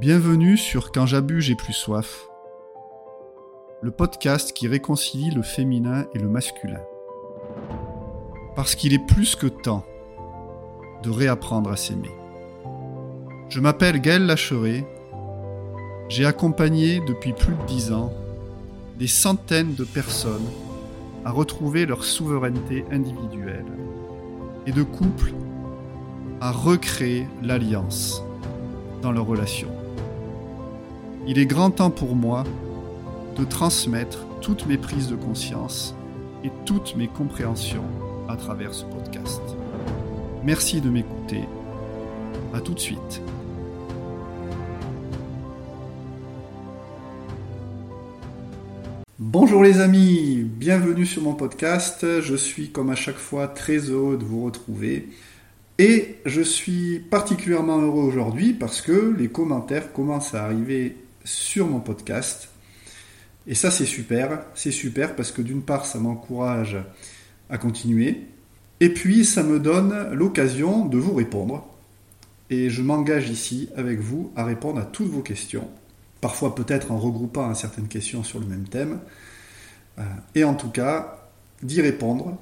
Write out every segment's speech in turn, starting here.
Bienvenue sur Quand j'abuse, j'ai plus soif. Le podcast qui réconcilie le féminin et le masculin. Parce qu'il est plus que temps de réapprendre à s'aimer. Je m'appelle Gaël Lacheret. J'ai accompagné depuis plus de dix ans des centaines de personnes à retrouver leur souveraineté individuelle et de couples à recréer l'alliance dans leurs relations. Il est grand temps pour moi de transmettre toutes mes prises de conscience et toutes mes compréhensions à travers ce podcast. Merci de m'écouter. À tout de suite. Bonjour les amis, bienvenue sur mon podcast. Je suis comme à chaque fois très heureux de vous retrouver. Et je suis particulièrement heureux aujourd'hui parce que les commentaires commencent à arriver sur mon podcast. Et ça, c'est super. C'est super parce que d'une part, ça m'encourage à continuer. Et puis, ça me donne l'occasion de vous répondre. Et je m'engage ici avec vous à répondre à toutes vos questions. Parfois, peut-être en regroupant certaines questions sur le même thème. Euh, et en tout cas, d'y répondre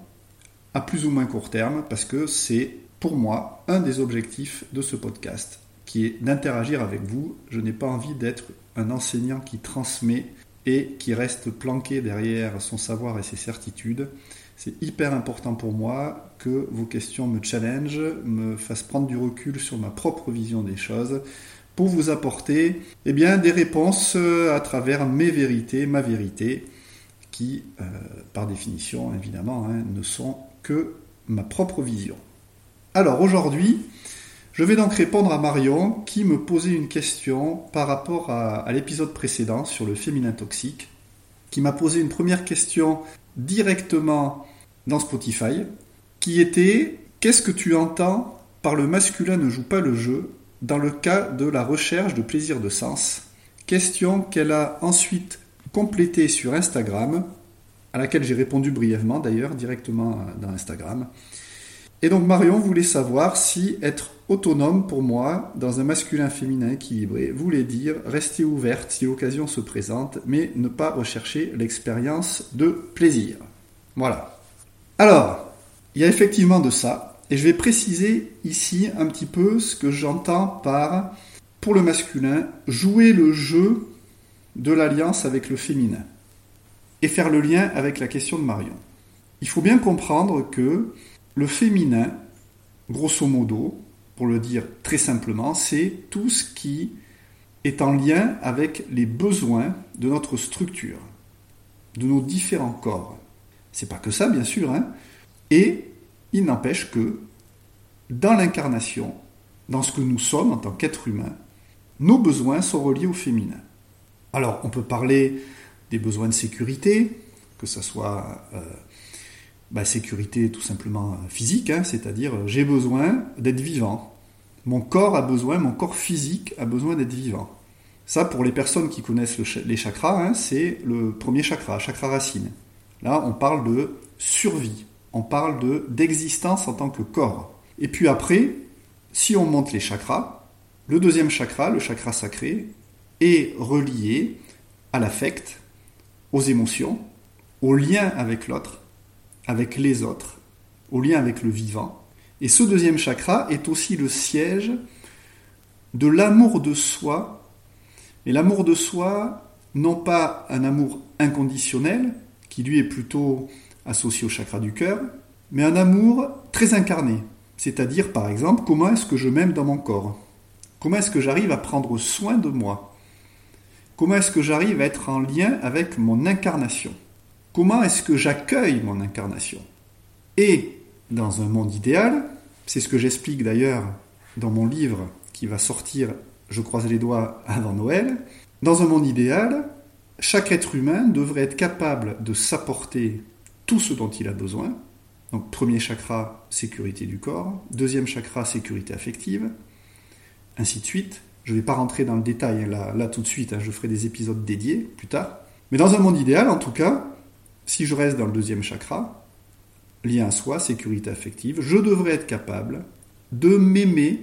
à plus ou moins court terme parce que c'est pour moi un des objectifs de ce podcast qui est d'interagir avec vous. Je n'ai pas envie d'être un enseignant qui transmet et qui reste planqué derrière son savoir et ses certitudes. C'est hyper important pour moi que vos questions me challengent, me fassent prendre du recul sur ma propre vision des choses pour vous apporter eh bien, des réponses euh, à travers mes vérités, ma vérité, qui, euh, par définition, évidemment, hein, ne sont que ma propre vision. Alors aujourd'hui, je vais donc répondre à Marion qui me posait une question par rapport à, l'épisode précédent sur le féminin toxique, qui m'a posé une première question directement dans Spotify, qui était Qu'est-ce que tu entends par le masculin ne joue pas le jeu dans le cas de la recherche de plaisir de sens? Question qu'elle a ensuite complétée sur Instagram, à laquelle j'ai répondu brièvement d'ailleurs, directement dans Instagram. Et donc Marion voulait savoir si être autonome pour moi, dans un masculin-féminin équilibré, voulait dire rester ouverte si l'occasion se présente, mais ne pas rechercher l'expérience de plaisir. Voilà. Alors, il y a effectivement de ça, et je vais préciser ici un petit peu ce que j'entends par, pour le masculin, jouer le jeu de l'alliance avec le féminin, et faire le lien avec la question de Marion. Il faut bien comprendre que le féminin, grosso modo, pour le dire très simplement, c'est tout ce qui est en lien avec les besoins de notre structure, de nos différents corps. C'est pas que ça, bien sûr, hein. Et il n'empêche que dans l'incarnation, dans ce que nous sommes en tant qu'être humain, nos besoins sont reliés au féminin. Alors, on peut parler des besoins de sécurité, que ce soit euh, bah, sécurité tout simplement physique, hein, c'est-à-dire euh, j'ai besoin d'être vivant. Mon corps a besoin, mon corps physique a besoin d'être vivant. Ça, pour les personnes qui connaissent les chakras, hein, c'est le premier chakra, chakra racine. Là, on parle de survie, on parle de d'existence en tant que corps. Et puis après, si on monte les chakras, le deuxième chakra, le chakra sacré, est relié à l'affect, aux émotions, au lien avec l'autre, avec les autres, au lien avec le vivant. Et ce deuxième chakra est aussi le siège de l'amour de soi. Et l'amour de soi, non pas un amour inconditionnel, qui lui est plutôt associé au chakra du cœur, mais un amour très incarné. C'est-à-dire, par exemple, comment est-ce que je m'aime dans mon corps? Comment est-ce que j'arrive à prendre soin de moi? Comment est-ce que j'arrive à être en lien avec mon incarnation? Comment est-ce que j'accueille mon incarnation? Et dans un monde idéal, c'est ce que j'explique d'ailleurs dans mon livre qui va sortir, je croise les doigts, avant Noël, dans un monde idéal, chaque être humain devrait être capable de s'apporter tout ce dont il a besoin. Donc premier chakra, sécurité du corps. Deuxième chakra, sécurité affective. Ainsi de suite. Je ne vais pas rentrer dans le détail là, là tout de suite, hein, je ferai des épisodes dédiés plus tard. Mais dans un monde idéal, en tout cas, si je reste dans le deuxième chakra, lien à soi, sécurité affective, je devrais être capable de m'aimer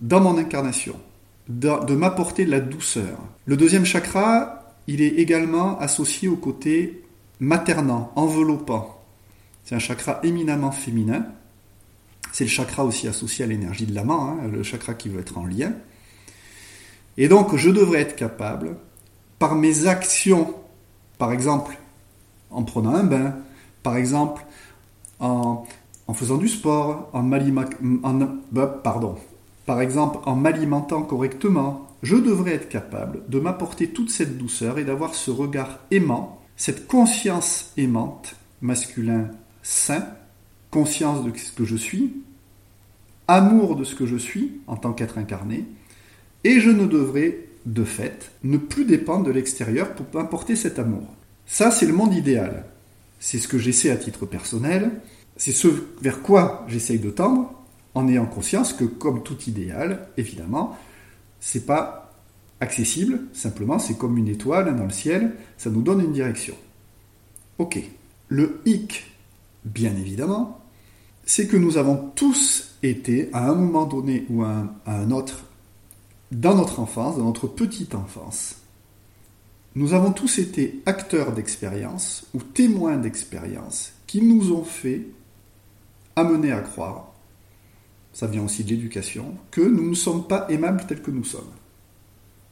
dans mon incarnation. de, m'apporter de la douceur. Le deuxième chakra, il est également associé au côté maternant, enveloppant. C'est un chakra éminemment féminin. C'est le chakra aussi associé à l'énergie de l'amant, hein, le chakra qui veut être en lien. Et donc, je devrais être capable, par mes actions, par exemple, en prenant un bain, par exemple, en, faisant du sport, en, bah, pardon, par exemple, en m'alimentant correctement, je devrais être capable de m'apporter toute cette douceur et d'avoir ce regard aimant, cette conscience aimante, masculin sain, conscience de ce que je suis, amour de ce que je suis en tant qu'être incarné, et je ne devrais, de fait, ne plus dépendre de l'extérieur pour m'apporter cet amour. Ça, c'est le monde idéal. C'est ce que j'essaie à titre personnel, c'est ce vers quoi j'essaye de tendre, en ayant conscience que, comme tout idéal, évidemment, c'est pas accessible, simplement c'est comme une étoile dans le ciel, ça nous donne une direction. Ok. Le hic, bien évidemment, c'est que nous avons tous été, à un moment donné ou à un, autre, dans notre enfance, dans notre petite enfance, nous avons tous été acteurs d'expériences ou témoins d'expériences qui nous ont fait amener à croire ça vient aussi de l'éducation, que nous ne sommes pas aimables tels que nous sommes.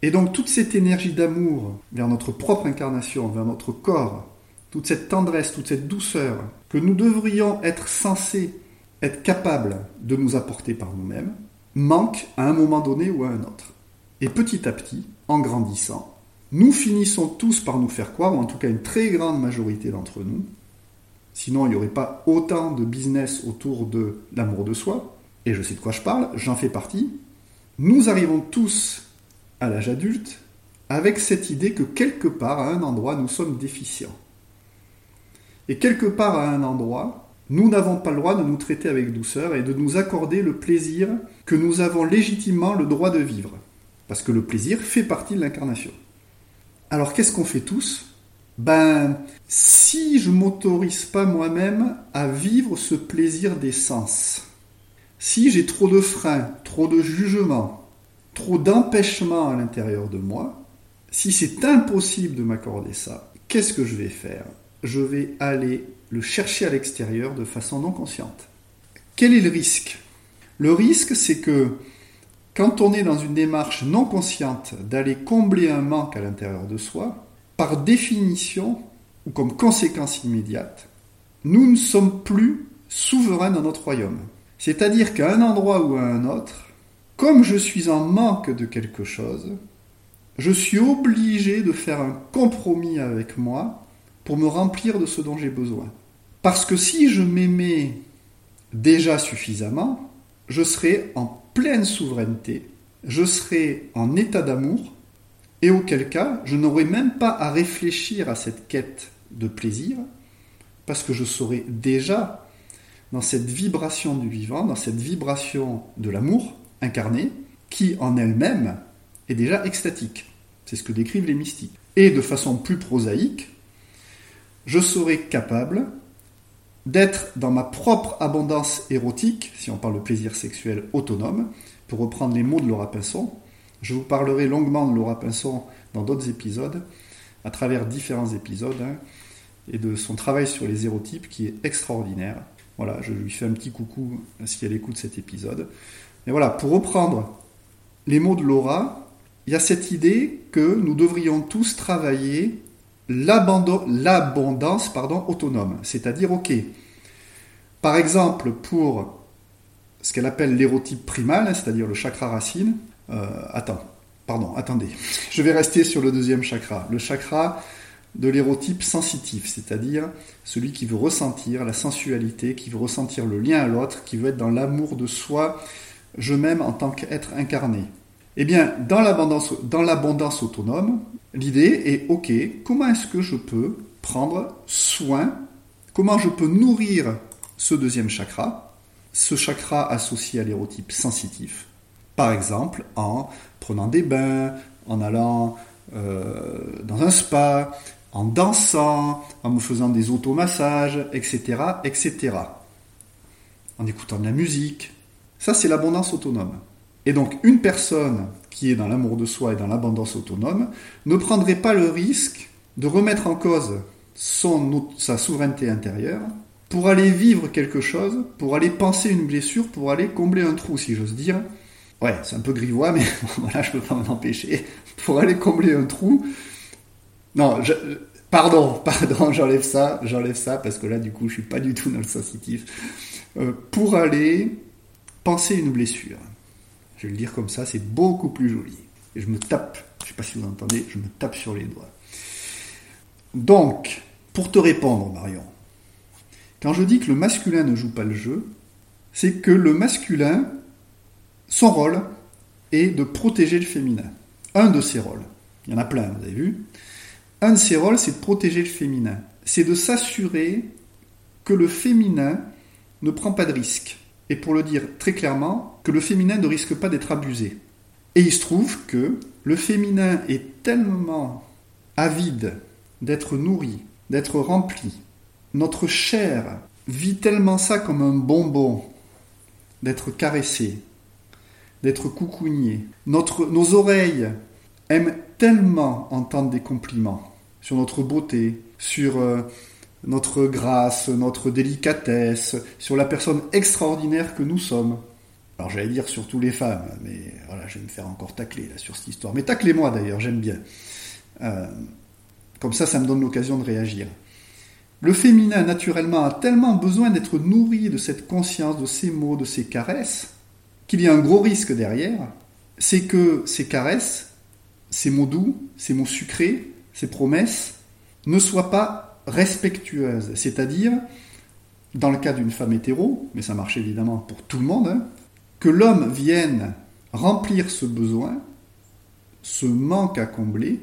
Et donc toute cette énergie d'amour vers notre propre incarnation, vers notre corps, toute cette tendresse, toute cette douceur que nous devrions être censés être capables de nous apporter par nous-mêmes, manque à un moment donné ou à un autre. Et petit à petit, en grandissant, nous finissons tous par nous faire croire, ou en tout cas une très grande majorité d'entre nous, sinon il n'y aurait pas autant de business autour de l'amour de soi, et je sais de quoi je parle, j'en fais partie, nous arrivons tous à l'âge adulte avec cette idée que quelque part, à un endroit, nous sommes déficients. Et quelque part, à un endroit, nous n'avons pas le droit de nous traiter avec douceur et de nous accorder le plaisir que nous avons légitimement le droit de vivre. Parce que le plaisir fait partie de l'incarnation. Alors qu'est-ce qu'on fait tous? Ben, si je m'autorise pas moi-même à vivre ce plaisir des sens, si j'ai trop de freins, trop de jugements, trop d'empêchements à l'intérieur de moi, si c'est impossible de m'accorder ça, qu'est-ce que je vais faire? Je vais aller le chercher à l'extérieur de façon non consciente. Quel est le risque? Le risque, c'est que quand on est dans une démarche non consciente d'aller combler un manque à l'intérieur de soi, par définition, ou comme conséquence immédiate, nous ne sommes plus souverains dans notre royaume. C'est-à-dire qu'à un endroit ou à un autre, comme je suis en manque de quelque chose, je suis obligé de faire un compromis avec moi pour me remplir de ce dont j'ai besoin. Parce que si je m'aimais déjà suffisamment, je serais en pleine souveraineté, je serais en état d'amour, et auquel cas je n'aurais même pas à réfléchir à cette quête de plaisir, parce que je saurais déjà dans cette vibration du vivant, dans cette vibration de l'amour incarné, qui en elle-même est déjà extatique. C'est ce que décrivent les mystiques. Et de façon plus prosaïque, je serai capable d'être dans ma propre abondance érotique, si on parle de plaisir sexuel autonome, pour reprendre les mots de Laura Pinson. Je vous parlerai longuement de Laura Pinson dans d'autres épisodes, à travers différents épisodes, hein, et de son travail sur les érotypes qui est extraordinaire. Voilà, je lui fais un petit coucou si elle écoute cet épisode. Et voilà, pour reprendre les mots de Laura, il y a cette idée que nous devrions tous travailler l'abondance autonome. C'est-à-dire, ok, par exemple, pour ce qu'elle appelle l'érotype primal, hein, c'est-à-dire le chakra racine, euh, attends, pardon, attendez, je vais rester sur le deuxième chakra. Le chakra de l'érotype sensitif, c'est-à-dire celui qui veut ressentir la sensualité, qui veut ressentir le lien à l'autre, qui veut être dans l'amour de soi, je m'aime en tant qu'être incarné. Eh bien, dans l'abondance autonome, l'idée est, ok, comment est-ce que je peux prendre soin, comment je peux nourrir ce deuxième chakra, ce chakra associé à l'érotype sensitif, par exemple en prenant des bains, en allant euh, dans un spa, en dansant, en me faisant des automassages, etc., etc. En écoutant de la musique. Ça, c'est l'abondance autonome. Et donc, une personne qui est dans l'amour de soi et dans l'abondance autonome, ne prendrait pas le risque de remettre en cause sa souveraineté intérieure pour aller vivre quelque chose, pour aller penser une blessure, pour aller combler un trou, si j'ose dire. Ouais, c'est un peu grivois, mais voilà, je peux pas m'en empêcher. Pour aller combler un trou. Non, pardon, pardon, j'enlève ça, j'enlève ça, parce que là, du coup, je suis pas du tout dans le sensitif. Euh, pour aller penser une blessure. Je vais le dire comme ça, c'est beaucoup plus joli. Et je me tape, je sais pas si vous entendez, je me tape sur les doigts. Donc, pour te répondre, Marion, quand je dis que le masculin ne joue pas le jeu, c'est que le masculin, son rôle est de protéger le féminin. Un de ses rôles. Il y en a plein, vous avez vu. Un de ses rôles, c'est de protéger le féminin. C'est de s'assurer que le féminin ne prend pas de risque. Et pour le dire très clairement, que le féminin ne risque pas d'être abusé. Et il se trouve que le féminin est tellement avide d'être nourri, d'être rempli. Notre chair vit tellement ça comme un bonbon, d'être caressé, d'être coucougné. Nos oreilles aiment tellement entendre des compliments sur notre beauté, sur euh, notre grâce, notre délicatesse, sur la personne extraordinaire que nous sommes. Alors j'allais dire surtout les femmes, mais voilà, je vais me faire encore tacler là, sur cette histoire. Mais taclez-moi d'ailleurs, j'aime bien. Euh, comme ça, ça me donne l'occasion de réagir. Le féminin, naturellement, a tellement besoin d'être nourri de cette conscience, de ces mots, de ces caresses, qu'il y a un gros risque derrière, c'est que ces caresses, ces mots doux, ces mots sucrés, ces promesses, ne soient pas respectueuses. C'est-à-dire, dans le cas d'une femme hétéro, mais ça marche évidemment pour tout le monde, hein, que l'homme vienne remplir ce besoin, ce manque à combler,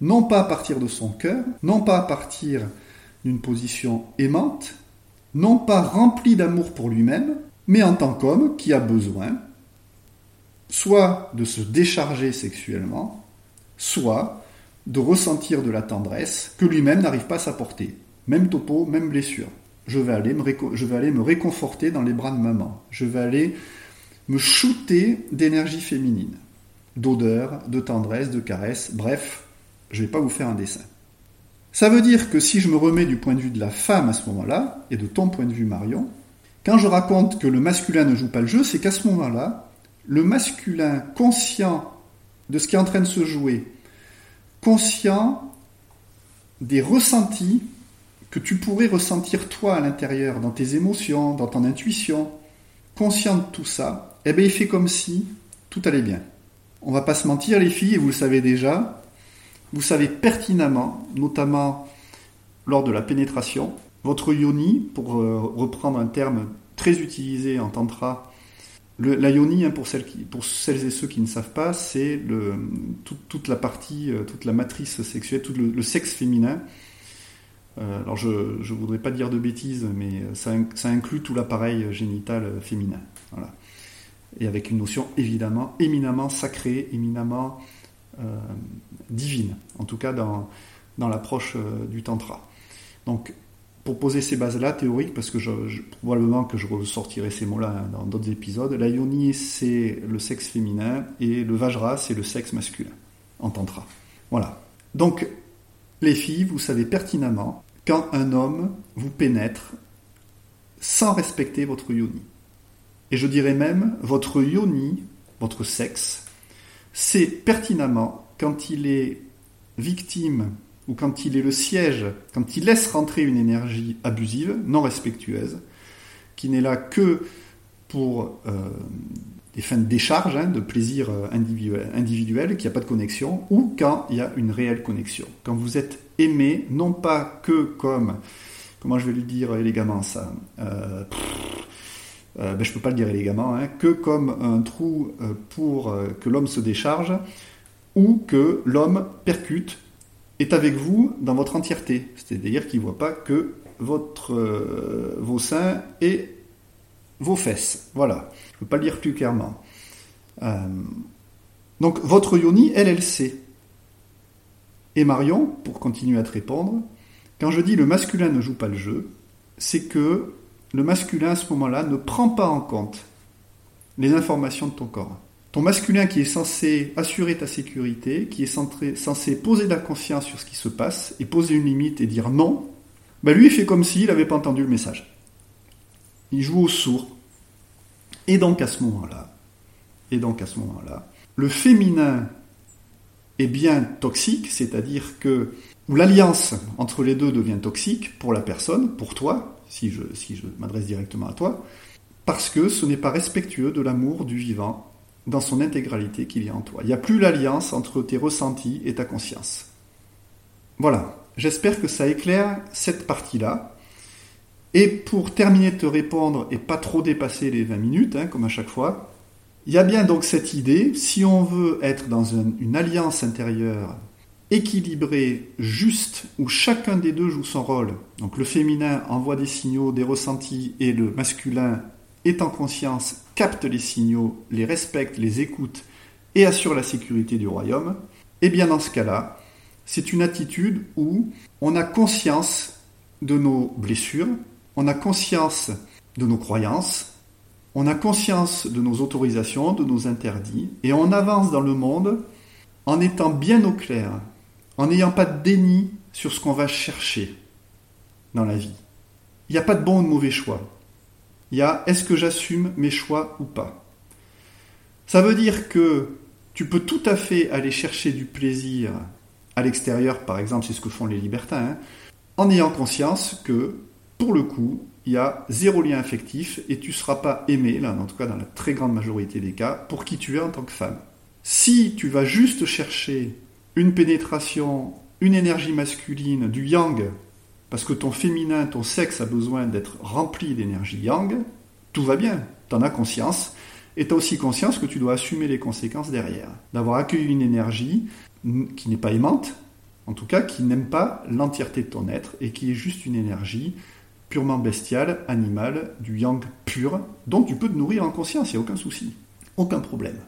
non pas à partir de son cœur, non pas à partir d'une position aimante, non pas rempli d'amour pour lui-même, mais en tant qu'homme qui a besoin soit de se décharger sexuellement, soit de ressentir de la tendresse que lui-même n'arrive pas à s'apporter. Même topo, même blessure. Je vais, aller me réconforter dans les bras de maman. Je vais aller me shooter d'énergie féminine, d'odeur, de tendresse, de caresse, bref, je ne vais pas vous faire un dessin. Ça veut dire que si je me remets du point de vue de la femme à ce moment-là, et de ton point de vue Marion, quand je raconte que le masculin ne joue pas le jeu, c'est qu'à ce moment-là, le masculin conscient de ce qui est en train de se jouer, conscient des ressentis que tu pourrais ressentir toi à l'intérieur, dans tes émotions, dans ton intuition, conscient de tout ça, eh bien il fait comme si tout allait bien. On va pas se mentir les filles, et vous le savez déjà, vous savez pertinemment, notamment lors de la pénétration, votre yoni, pour euh, reprendre un terme très utilisé en tantra, la yoni, hein, pour, celles et ceux qui ne savent pas, c'est toute, la partie, euh, toute la matrice sexuelle, tout le, sexe féminin. Euh, alors je ne voudrais pas dire de bêtises, mais ça, ça inclut tout l'appareil génital féminin. Et avec une notion évidemment éminemment sacrée, éminemment euh, divine, en tout cas dans, dans l'approche euh, du tantra. Donc, pour poser ces bases-là théoriques, parce que probablement que je ressortirai ces mots-là dans d'autres épisodes, la yoni c'est le sexe féminin et le vajra c'est le sexe masculin en tantra. Voilà. Donc, les filles, vous savez pertinemment quand un homme vous pénètre sans respecter votre yoni. Et je dirais même votre yoni, votre sexe, c'est pertinemment quand il est victime ou quand il est le siège, quand il laisse rentrer une énergie abusive, non respectueuse, qui n'est là que pour euh, des fins de décharge, hein, de plaisir euh, individuel, individuel qu'il n'y a pas de connexion, ou quand il y a une réelle connexion. Quand vous êtes aimé, non pas que comme, comment je vais lui dire élégamment ça, euh, ben, je ne peux pas le dire élégamment, hein, que comme un trou pour que l'homme se décharge, ou que l'homme percute, est avec vous dans votre entièreté. C'est-à-dire qu'il ne voit pas que votre, vos seins et vos fesses. Voilà, je ne peux pas le dire plus clairement. donc votre yoni, elle, elle sait. Et Marion, pour continuer à te répondre, quand je dis le masculin ne joue pas le jeu, c'est que le masculin à ce moment-là ne prend pas en compte les informations de ton corps. Ton masculin qui est censé assurer ta sécurité, qui est censé poser de la conscience sur ce qui se passe et poser une limite et dire non, ben lui il fait comme s'il n'avait pas entendu le message. Il joue au sourd. Et donc à ce moment-là, et donc à ce moment-là, le féminin est bien toxique, c'est-à-dire que l'alliance entre les deux devient toxique pour la personne, pour toi, si je m'adresse directement à toi, parce que ce n'est pas respectueux de l'amour du vivant dans son intégralité qui vient en toi. Il n'y a plus l'alliance entre tes ressentis et ta conscience. Voilà, j'espère que ça éclaire cette partie-là. Et pour terminer de te répondre et pas trop dépasser les 20 minutes, hein, comme à chaque fois, il y a bien donc cette idée, si on veut être dans une alliance intérieure équilibrée, juste, où chacun des deux joue son rôle, donc le féminin envoie des signaux, des ressentis, et le masculin est en conscience, capte les signaux, les respecte, les écoute et assure la sécurité du royaume, et eh bien dans ce cas-là, c'est une attitude où on a conscience de nos blessures, on a conscience de nos croyances, on a conscience de nos autorisations, de nos interdits, et on avance dans le monde en étant bien au clair, en n'ayant pas de déni sur ce qu'on va chercher dans la vie. Il n'y a pas de bon ou de mauvais choix. Il y a est-ce que j'assume mes choix ou pas? Ça veut dire que tu peux tout à fait aller chercher du plaisir à l'extérieur, par exemple, c'est ce que font les libertins, hein, en ayant conscience que, pour le coup, il y a zéro lien affectif et tu ne seras pas aimé, là, en tout cas dans la très grande majorité des cas, pour qui tu es en tant que femme. Si tu vas juste chercher une pénétration, une énergie masculine, du yang, parce que ton féminin, ton sexe a besoin d'être rempli d'énergie yang, tout va bien, tu en as conscience, et tu as aussi conscience que tu dois assumer les conséquences derrière, d'avoir accueilli une énergie qui n'est pas aimante, en tout cas qui n'aime pas l'entièreté de ton être, et qui est juste une énergie purement bestiale, animale, du yang pur, dont tu peux te nourrir en conscience, il n'y a aucun souci, aucun problème.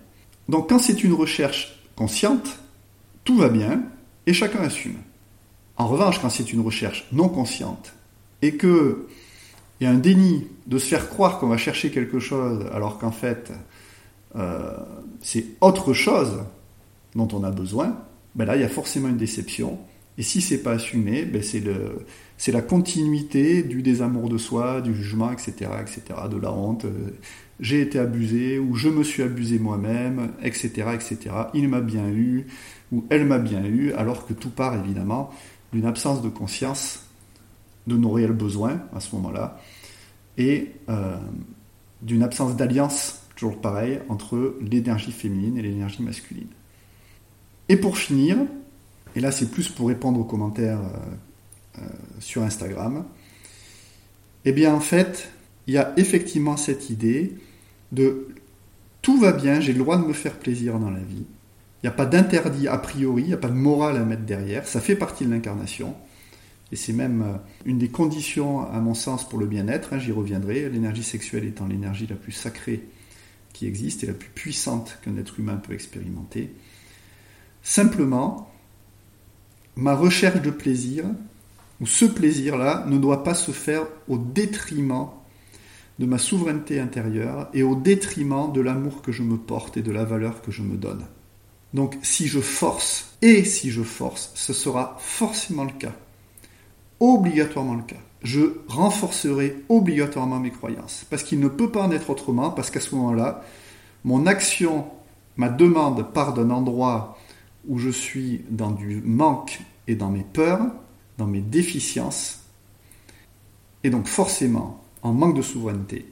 Donc quand c'est une recherche consciente, tout va bien et chacun assume. En revanche, quand c'est une recherche non consciente et que il y a un déni de se faire croire qu'on va chercher quelque chose alors qu'en fait euh, c'est autre chose dont on a besoin, ben là il y a forcément une déception. Et si c'est pas assumé, ben c'est la continuité du désamour de soi, du jugement, etc., etc., de la honte. Euh, j'ai été abusé ou je me suis abusé moi-même, etc., etc. Il m'a bien eu ou elle m'a bien eu, alors que tout part évidemment d'une absence de conscience de nos réels besoins à ce moment-là et euh, d'une absence d'alliance, toujours pareil, entre l'énergie féminine et l'énergie masculine. Et pour finir, et là c'est plus pour répondre aux commentaires euh, euh, sur Instagram, eh bien en fait, il y a effectivement cette idée de tout va bien, j'ai le droit de me faire plaisir dans la vie. Il n'y a pas d'interdit a priori, il n'y a pas de morale à mettre derrière, ça fait partie de l'incarnation. Et c'est même euh, une des conditions, à mon sens, pour le bien-être, hein, j'y reviendrai, l'énergie sexuelle étant l'énergie la plus sacrée qui existe et la plus puissante qu'un être humain peut expérimenter. Simplement, ma recherche de plaisir, ou ce plaisir-là, ne doit pas se faire au détriment de ma souveraineté intérieure et au détriment de l'amour que je me porte et de la valeur que je me donne. Donc si je force, et si je force, ce sera forcément le cas, obligatoirement le cas. Je renforcerai obligatoirement mes croyances, parce qu'il ne peut pas en être autrement, parce qu'à ce moment-là, mon action, ma demande part d'un endroit où je suis dans du manque et dans mes peurs, dans mes déficiences, et donc forcément, en manque de souveraineté,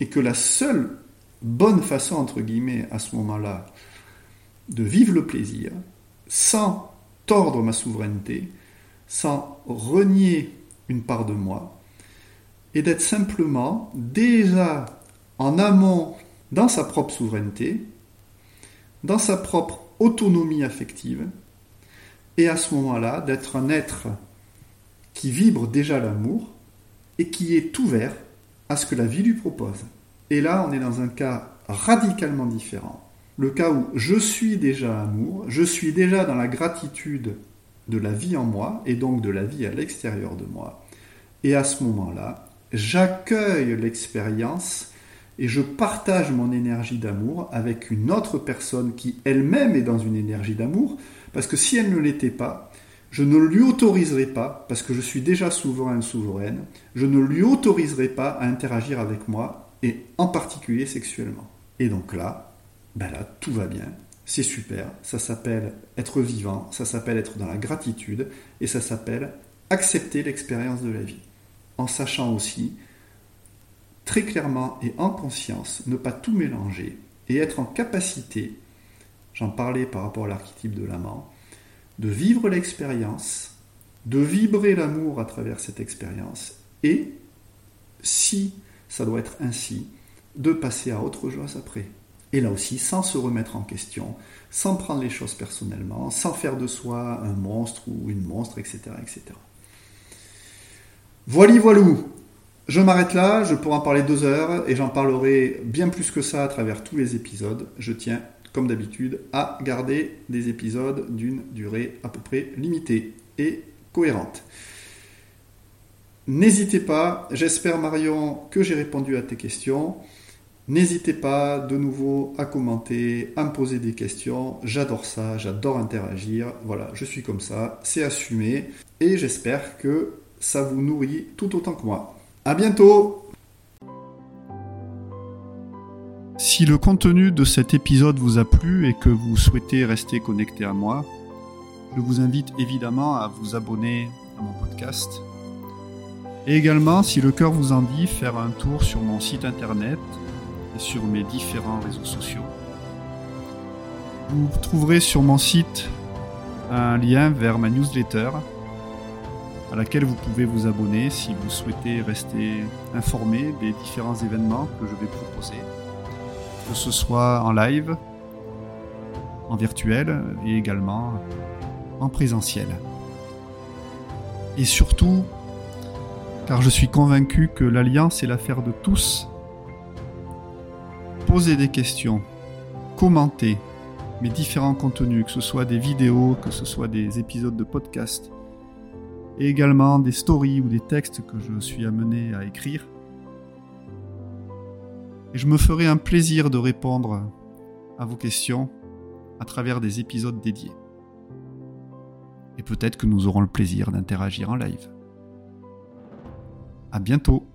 et que la seule bonne façon, entre guillemets, à ce moment-là, de vivre le plaisir, sans tordre ma souveraineté, sans renier une part de moi, et d'être simplement déjà en amont dans sa propre souveraineté, dans sa propre autonomie affective, et à ce moment-là d'être un être qui vibre déjà l'amour, et qui est ouvert à ce que la vie lui propose. Et là, on est dans un cas radicalement différent. Le cas où je suis déjà amour, je suis déjà dans la gratitude de la vie en moi et donc de la vie à l'extérieur de moi. Et à ce moment-là, j'accueille l'expérience et je partage mon énergie d'amour avec une autre personne qui elle-même est dans une énergie d'amour, parce que si elle ne l'était pas, je ne lui autoriserai pas, parce que je suis déjà souverain souveraine, je ne lui autoriserai pas à interagir avec moi, et en particulier sexuellement. Et donc là, ben là, tout va bien, c'est super, ça s'appelle être vivant, ça s'appelle être dans la gratitude, et ça s'appelle accepter l'expérience de la vie, en sachant aussi très clairement et en conscience, ne pas tout mélanger et être en capacité, j'en parlais par rapport à l'archétype de l'amant, de vivre l'expérience, de vibrer l'amour à travers cette expérience et, si ça doit être ainsi, de passer à autre chose après. Et là aussi, sans se remettre en question, sans prendre les choses personnellement, sans faire de soi un monstre ou une monstre, etc. etc. Voilà, voilou je m'arrête là, je pourrais en parler deux heures et j'en parlerai bien plus que ça à travers tous les épisodes. Je tiens, comme d'habitude, à garder des épisodes d'une durée à peu près limitée et cohérente. N'hésitez pas, j'espère Marion que j'ai répondu à tes questions. N'hésitez pas de nouveau à commenter, à me poser des questions. J'adore ça, j'adore interagir. Voilà, je suis comme ça, c'est assumé et j'espère que ça vous nourrit tout autant que moi. À bientôt Si le contenu de cet épisode vous a plu et que vous souhaitez rester connecté à moi, je vous invite évidemment à vous abonner à mon podcast. Et également, si le cœur vous en dit, faire un tour sur mon site internet et sur mes différents réseaux sociaux. Vous trouverez sur mon site un lien vers ma newsletter à laquelle vous pouvez vous abonner si vous souhaitez rester informé des différents événements que je vais proposer, que ce soit en live, en virtuel et également en présentiel. Et surtout, car je suis convaincu que l'alliance est l'affaire de tous, posez des questions, commentez mes différents contenus, que ce soit des vidéos, que ce soit des épisodes de podcast, et également des stories ou des textes que je suis amené à écrire. Et je me ferai un plaisir de répondre à vos questions à travers des épisodes dédiés. Et peut-être que nous aurons le plaisir d'interagir en live. À bientôt!